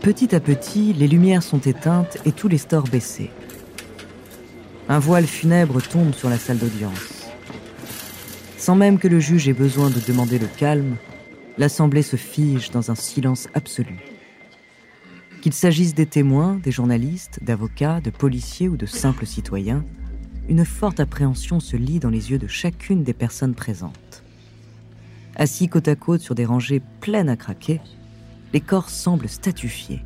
Petit à petit, les lumières sont éteintes et tous les stores baissés. Un voile funèbre tombe sur la salle d'audience. Sans même que le juge ait besoin de demander le calme, l'Assemblée se fige dans un silence absolu. Qu'il s'agisse des témoins, des journalistes, d'avocats, de policiers ou de simples citoyens, une forte appréhension se lit dans les yeux de chacune des personnes présentes. Assis côte à côte sur des rangées pleines à craquer, les corps semblent statufiés.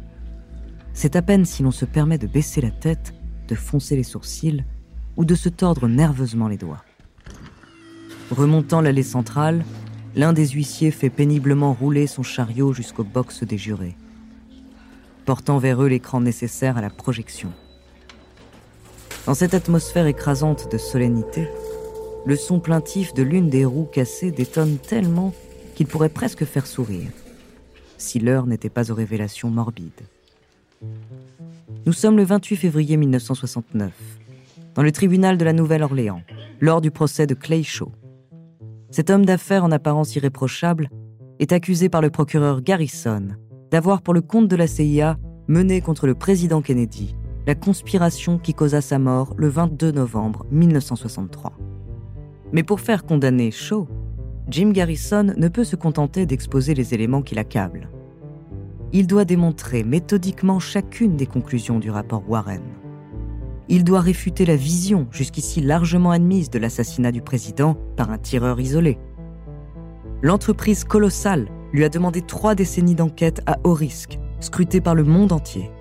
C'est à peine si l'on se permet de baisser la tête, de foncer les sourcils ou de se tordre nerveusement les doigts. Remontant l'allée centrale, l'un des huissiers fait péniblement rouler son chariot jusqu'au box des jurés, portant vers eux l'écran nécessaire à la projection. Dans cette atmosphère écrasante de solennité, le son plaintif de l'une des roues cassées détonne tellement qu'il pourrait presque faire sourire, si l'heure n'était pas aux révélations morbides. Nous sommes le 28 février 1969, dans le tribunal de la Nouvelle-Orléans, lors du procès de Clay Shaw. Cet homme d'affaires en apparence irréprochable est accusé par le procureur Garrison d'avoir, pour le compte de la CIA, mené contre le président Kennedy la conspiration qui causa sa mort le 22 novembre 1963. Mais pour faire condamner Shaw, Jim Garrison ne peut se contenter d'exposer les éléments qui l'accablent. Il doit démontrer méthodiquement chacune des conclusions du rapport Warren. Il doit réfuter la vision jusqu'ici largement admise de l'assassinat du président par un tireur isolé. L'entreprise colossale lui a demandé trois décennies d'enquête à haut risque, scrutée par le monde entier.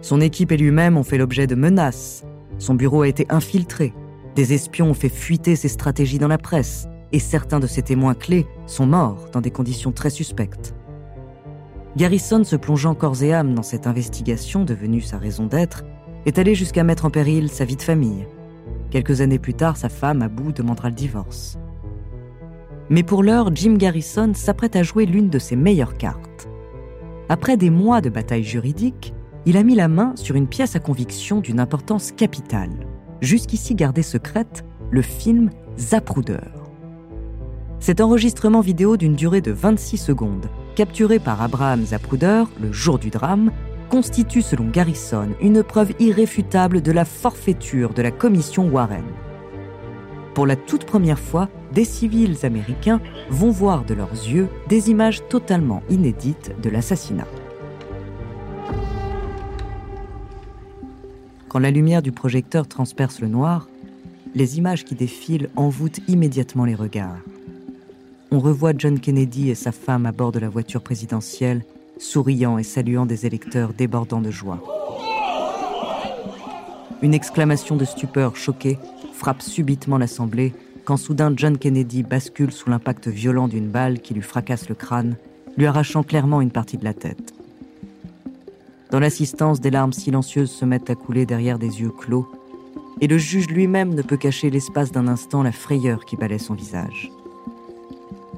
Son équipe et lui-même ont fait l'objet de menaces. Son bureau a été infiltré. Des espions ont fait fuiter ses stratégies dans la presse. Et certains de ses témoins clés sont morts dans des conditions très suspectes. Garrison, se plongeant corps et âme dans cette investigation devenue sa raison d'être, est allé jusqu'à mettre en péril sa vie de famille. Quelques années plus tard, sa femme, à bout, demandera le divorce. Mais pour l'heure, Jim Garrison s'apprête à jouer l'une de ses meilleures cartes. Après des mois de bataille juridique, il a mis la main sur une pièce à conviction d'une importance capitale, jusqu'ici gardée secrète, le film Zapruder. Cet enregistrement vidéo d'une durée de 26 secondes, capturé par Abraham Zapruder le jour du drame, constitue selon Garrison une preuve irréfutable de la forfaiture de la commission Warren. Pour la toute première fois, des civils américains vont voir de leurs yeux des images totalement inédites de l'assassinat. Quand la lumière du projecteur transperce le noir, les images qui défilent envoûtent immédiatement les regards. On revoit John Kennedy et sa femme à bord de la voiture présidentielle souriant et saluant des électeurs débordant de joie. Une exclamation de stupeur choquée frappe subitement l'Assemblée quand soudain John Kennedy bascule sous l'impact violent d'une balle qui lui fracasse le crâne, lui arrachant clairement une partie de la tête. Dans l'assistance, des larmes silencieuses se mettent à couler derrière des yeux clos, et le juge lui-même ne peut cacher l'espace d'un instant la frayeur qui balaie son visage.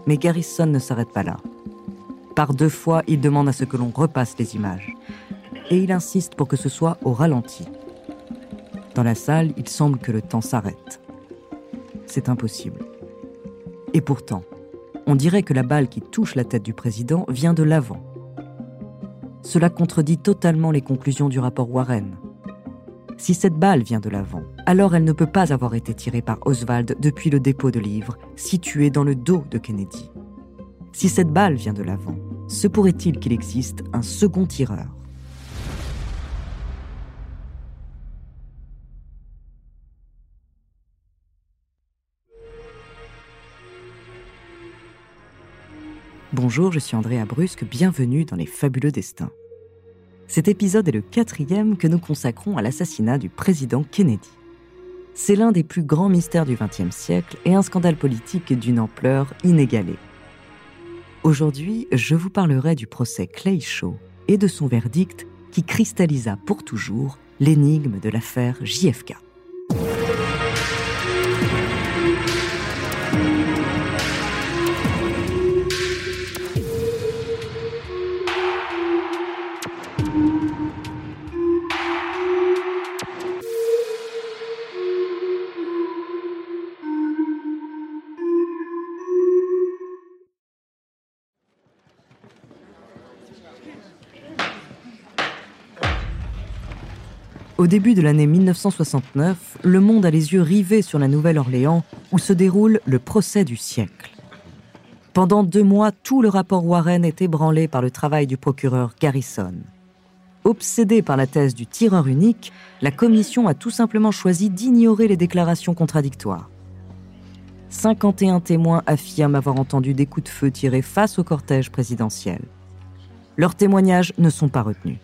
Mais Garrison ne s'arrête pas là. Par deux fois, il demande à ce que l'on repasse les images. Et il insiste pour que ce soit au ralenti. Dans la salle, il semble que le temps s'arrête. C'est impossible. Et pourtant, on dirait que la balle qui touche la tête du président vient de l'avant. Cela contredit totalement les conclusions du rapport Warren. Si cette balle vient de l'avant, alors elle ne peut pas avoir été tirée par Oswald depuis le dépôt de livres situé dans le dos de Kennedy. Si cette balle vient de l'avant, se pourrait-il qu'il existe un second tireur? Bonjour, je suis Andrea Brusque, bienvenue dans Les Fabuleux Destins. Cet épisode est le quatrième que nous consacrons à l'assassinat du président Kennedy. C'est l'un des plus grands mystères du XXe siècle et un scandale politique d'une ampleur inégalée. Aujourd'hui, je vous parlerai du procès Clay Shaw et de son verdict qui cristallisa pour toujours l'énigme de l'affaire JFK. Au début de l'année 1969, le monde a les yeux rivés sur la Nouvelle-Orléans où se déroule le procès du siècle. Pendant deux mois, tout le rapport Warren est ébranlé par le travail du procureur Garrison. Obsédée par la thèse du tireur unique, la commission a tout simplement choisi d'ignorer les déclarations contradictoires. 51 témoins affirment avoir entendu des coups de feu tirés face au cortège présidentiel. Leurs témoignages ne sont pas retenus.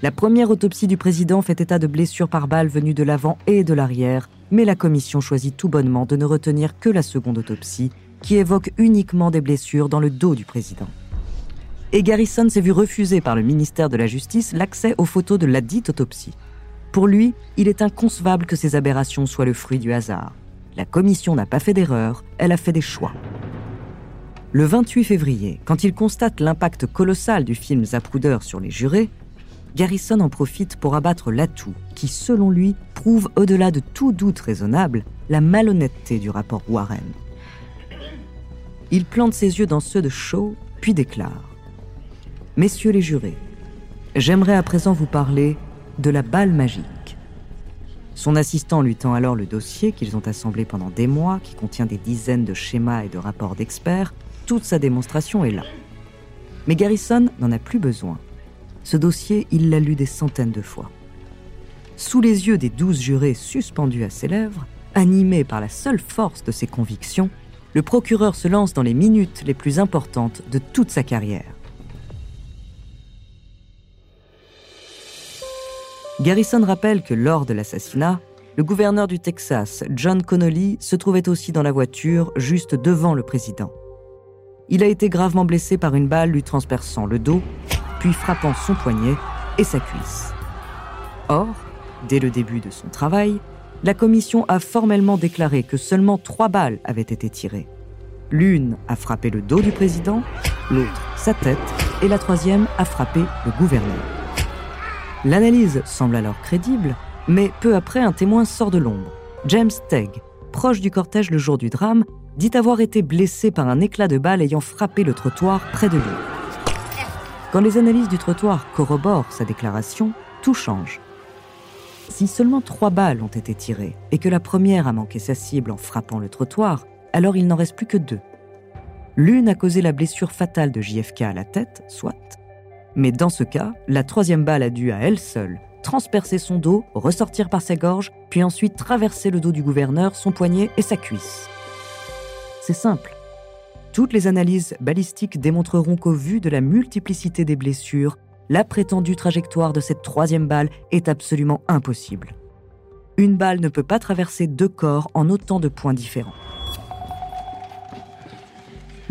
La première autopsie du président fait état de blessures par balles venues de l'avant et de l'arrière, mais la commission choisit tout bonnement de ne retenir que la seconde autopsie, qui évoque uniquement des blessures dans le dos du président. Et Garrison s'est vu refuser par le ministère de la Justice l'accès aux photos de la dite autopsie. Pour lui, il est inconcevable que ces aberrations soient le fruit du hasard. La commission n'a pas fait d'erreur, elle a fait des choix. Le 28 février, quand il constate l'impact colossal du film Zapruder sur les jurés, Garrison en profite pour abattre l'atout qui, selon lui, prouve au-delà de tout doute raisonnable la malhonnêteté du rapport Warren. Il plante ses yeux dans ceux de Shaw, puis déclare Messieurs les jurés, j'aimerais à présent vous parler de la balle magique. Son assistant lui tend alors le dossier qu'ils ont assemblé pendant des mois, qui contient des dizaines de schémas et de rapports d'experts. Toute sa démonstration est là. Mais Garrison n'en a plus besoin. Ce dossier, il l'a lu des centaines de fois. Sous les yeux des douze jurés suspendus à ses lèvres, animé par la seule force de ses convictions, le procureur se lance dans les minutes les plus importantes de toute sa carrière. Garrison rappelle que lors de l'assassinat, le gouverneur du Texas, John Connolly, se trouvait aussi dans la voiture juste devant le président. Il a été gravement blessé par une balle lui transperçant le dos puis frappant son poignet et sa cuisse. Or, dès le début de son travail, la commission a formellement déclaré que seulement trois balles avaient été tirées. L'une a frappé le dos du président, l'autre sa tête, et la troisième a frappé le gouverneur. L'analyse semble alors crédible, mais peu après, un témoin sort de l'ombre. James Tegg, proche du cortège le jour du drame, dit avoir été blessé par un éclat de balle ayant frappé le trottoir près de lui. Quand les analyses du trottoir corroborent sa déclaration, tout change. Si seulement trois balles ont été tirées et que la première a manqué sa cible en frappant le trottoir, alors il n'en reste plus que deux. L'une a causé la blessure fatale de JFK à la tête, soit. Mais dans ce cas, la troisième balle a dû à elle seule transpercer son dos, ressortir par sa gorge, puis ensuite traverser le dos du gouverneur, son poignet et sa cuisse. C'est simple. Toutes les analyses balistiques démontreront qu'au vu de la multiplicité des blessures, la prétendue trajectoire de cette troisième balle est absolument impossible. Une balle ne peut pas traverser deux corps en autant de points différents.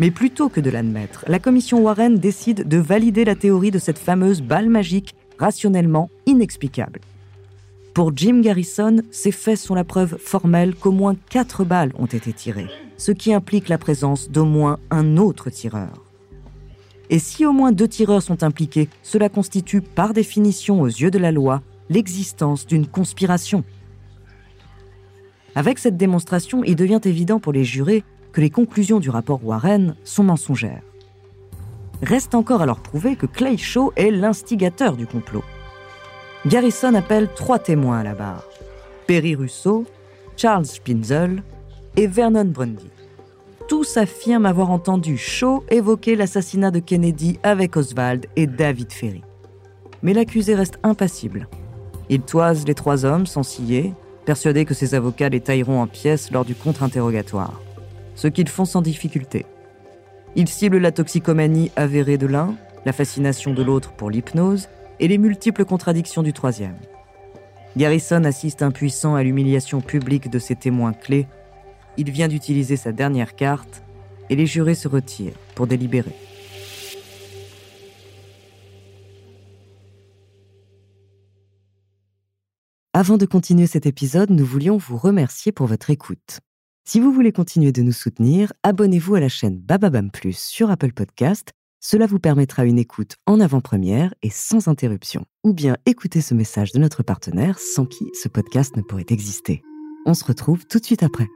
Mais plutôt que de l'admettre, la commission Warren décide de valider la théorie de cette fameuse balle magique rationnellement inexplicable. Pour Jim Garrison, ces faits sont la preuve formelle qu'au moins quatre balles ont été tirées ce qui implique la présence d'au moins un autre tireur. Et si au moins deux tireurs sont impliqués, cela constitue par définition aux yeux de la loi l'existence d'une conspiration. Avec cette démonstration, il devient évident pour les jurés que les conclusions du rapport Warren sont mensongères. Reste encore à leur prouver que Clay Shaw est l'instigateur du complot. Garrison appelle trois témoins à la barre Perry Russo, Charles Spinzel et Vernon Brundy. Tous affirment avoir entendu Shaw évoquer l'assassinat de Kennedy avec Oswald et David Ferry. Mais l'accusé reste impassible. Il toise les trois hommes sans scier, persuadé que ses avocats les tailleront en pièces lors du contre-interrogatoire. Ce qu'ils font sans difficulté. Ils ciblent la toxicomanie avérée de l'un, la fascination de l'autre pour l'hypnose et les multiples contradictions du troisième. Garrison assiste impuissant à l'humiliation publique de ses témoins clés il vient d'utiliser sa dernière carte et les jurés se retirent pour délibérer. Avant de continuer cet épisode, nous voulions vous remercier pour votre écoute. Si vous voulez continuer de nous soutenir, abonnez-vous à la chaîne Bababam Plus sur Apple Podcast. Cela vous permettra une écoute en avant-première et sans interruption. Ou bien écouter ce message de notre partenaire sans qui ce podcast ne pourrait exister. On se retrouve tout de suite après.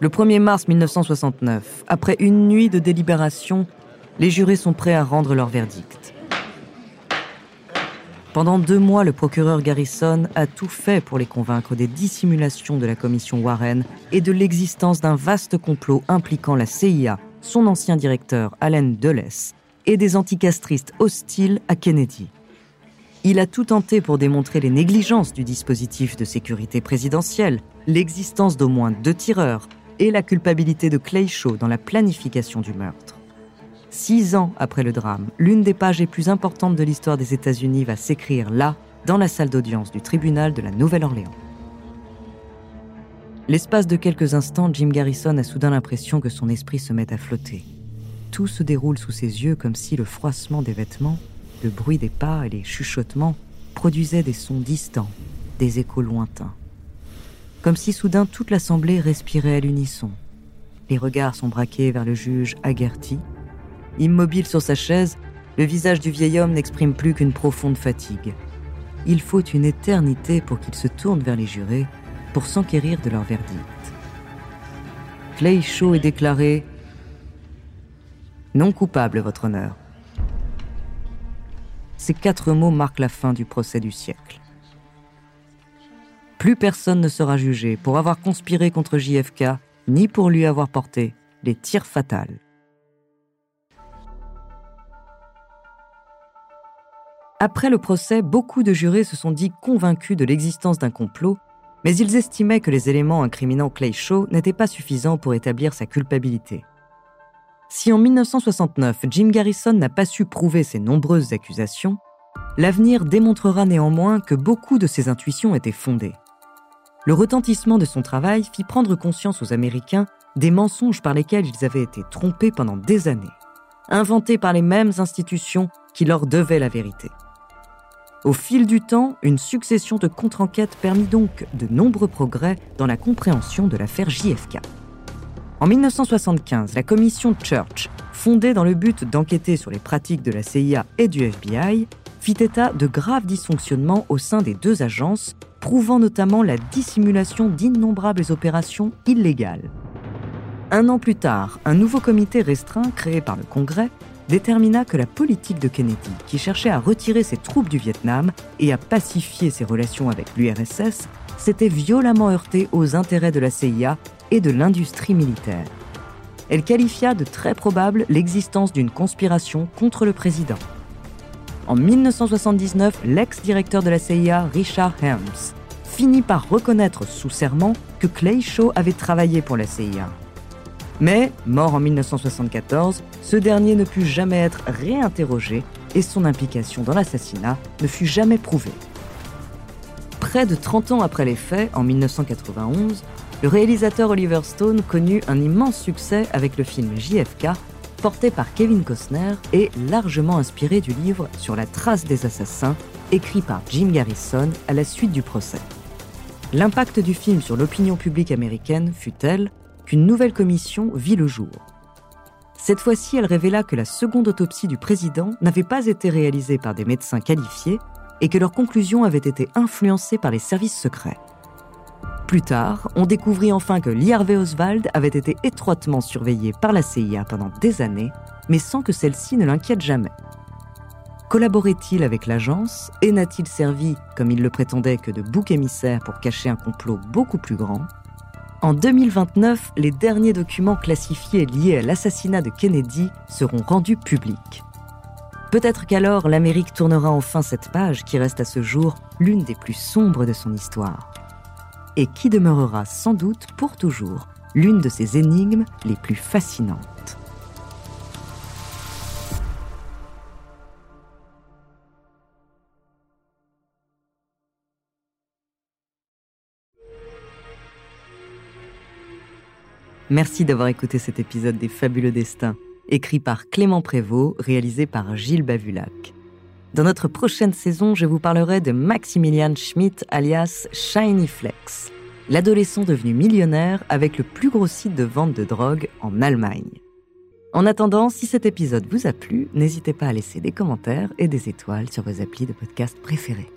Le 1er mars 1969, après une nuit de délibération, les jurés sont prêts à rendre leur verdict. Pendant deux mois, le procureur Garrison a tout fait pour les convaincre des dissimulations de la commission Warren et de l'existence d'un vaste complot impliquant la CIA, son ancien directeur Allen Dulles et des anticastristes hostiles à Kennedy. Il a tout tenté pour démontrer les négligences du dispositif de sécurité présidentielle, l'existence d'au moins deux tireurs et la culpabilité de Clay Shaw dans la planification du meurtre. Six ans après le drame, l'une des pages les plus importantes de l'histoire des États-Unis va s'écrire là, dans la salle d'audience du tribunal de la Nouvelle-Orléans. L'espace de quelques instants, Jim Garrison a soudain l'impression que son esprit se met à flotter. Tout se déroule sous ses yeux comme si le froissement des vêtements, le bruit des pas et les chuchotements produisaient des sons distants, des échos lointains. Comme si soudain toute l'assemblée respirait à l'unisson. Les regards sont braqués vers le juge aguerti, Immobile sur sa chaise, le visage du vieil homme n'exprime plus qu'une profonde fatigue. Il faut une éternité pour qu'il se tourne vers les jurés pour s'enquérir de leur verdict. Shaw est déclaré non coupable, votre honneur. Ces quatre mots marquent la fin du procès du siècle. Plus personne ne sera jugé pour avoir conspiré contre JFK, ni pour lui avoir porté les tirs fatals. Après le procès, beaucoup de jurés se sont dit convaincus de l'existence d'un complot, mais ils estimaient que les éléments incriminant Clay Shaw n'étaient pas suffisants pour établir sa culpabilité. Si en 1969, Jim Garrison n'a pas su prouver ses nombreuses accusations, l'avenir démontrera néanmoins que beaucoup de ses intuitions étaient fondées. Le retentissement de son travail fit prendre conscience aux Américains des mensonges par lesquels ils avaient été trompés pendant des années, inventés par les mêmes institutions qui leur devaient la vérité. Au fil du temps, une succession de contre-enquêtes permit donc de nombreux progrès dans la compréhension de l'affaire JFK. En 1975, la commission Church, fondée dans le but d'enquêter sur les pratiques de la CIA et du FBI, fit état de graves dysfonctionnements au sein des deux agences, prouvant notamment la dissimulation d'innombrables opérations illégales. Un an plus tard, un nouveau comité restreint créé par le Congrès détermina que la politique de Kennedy, qui cherchait à retirer ses troupes du Vietnam et à pacifier ses relations avec l'URSS, s'était violemment heurtée aux intérêts de la CIA et de l'industrie militaire. Elle qualifia de très probable l'existence d'une conspiration contre le président. En 1979, l'ex-directeur de la CIA, Richard Helms, finit par reconnaître sous serment que Clay Shaw avait travaillé pour la CIA. Mais, mort en 1974, ce dernier ne put jamais être réinterrogé et son implication dans l'assassinat ne fut jamais prouvée. Près de 30 ans après les faits, en 1991, le réalisateur Oliver Stone connut un immense succès avec le film JFK, porté par Kevin Costner et largement inspiré du livre Sur la trace des assassins, écrit par Jim Garrison à la suite du procès. L'impact du film sur l'opinion publique américaine fut tel qu'une nouvelle commission vit le jour. Cette fois-ci, elle révéla que la seconde autopsie du président n'avait pas été réalisée par des médecins qualifiés et que leurs conclusions avaient été influencées par les services secrets. Plus tard, on découvrit enfin que Harvey Oswald avait été étroitement surveillé par la CIA pendant des années, mais sans que celle-ci ne l'inquiète jamais. Collaborait-il avec l'agence et n'a-t-il servi, comme il le prétendait, que de bouc émissaire pour cacher un complot beaucoup plus grand? En 2029, les derniers documents classifiés liés à l'assassinat de Kennedy seront rendus publics. Peut-être qu'alors l'Amérique tournera enfin cette page qui reste à ce jour l'une des plus sombres de son histoire. Et qui demeurera sans doute pour toujours l'une de ses énigmes les plus fascinantes. Merci d'avoir écouté cet épisode des Fabuleux Destins, écrit par Clément Prévost, réalisé par Gilles Bavulac. Dans notre prochaine saison, je vous parlerai de Maximilian Schmidt alias Shiny Flex, l'adolescent devenu millionnaire avec le plus gros site de vente de drogue en Allemagne. En attendant, si cet épisode vous a plu, n'hésitez pas à laisser des commentaires et des étoiles sur vos applis de podcast préférés.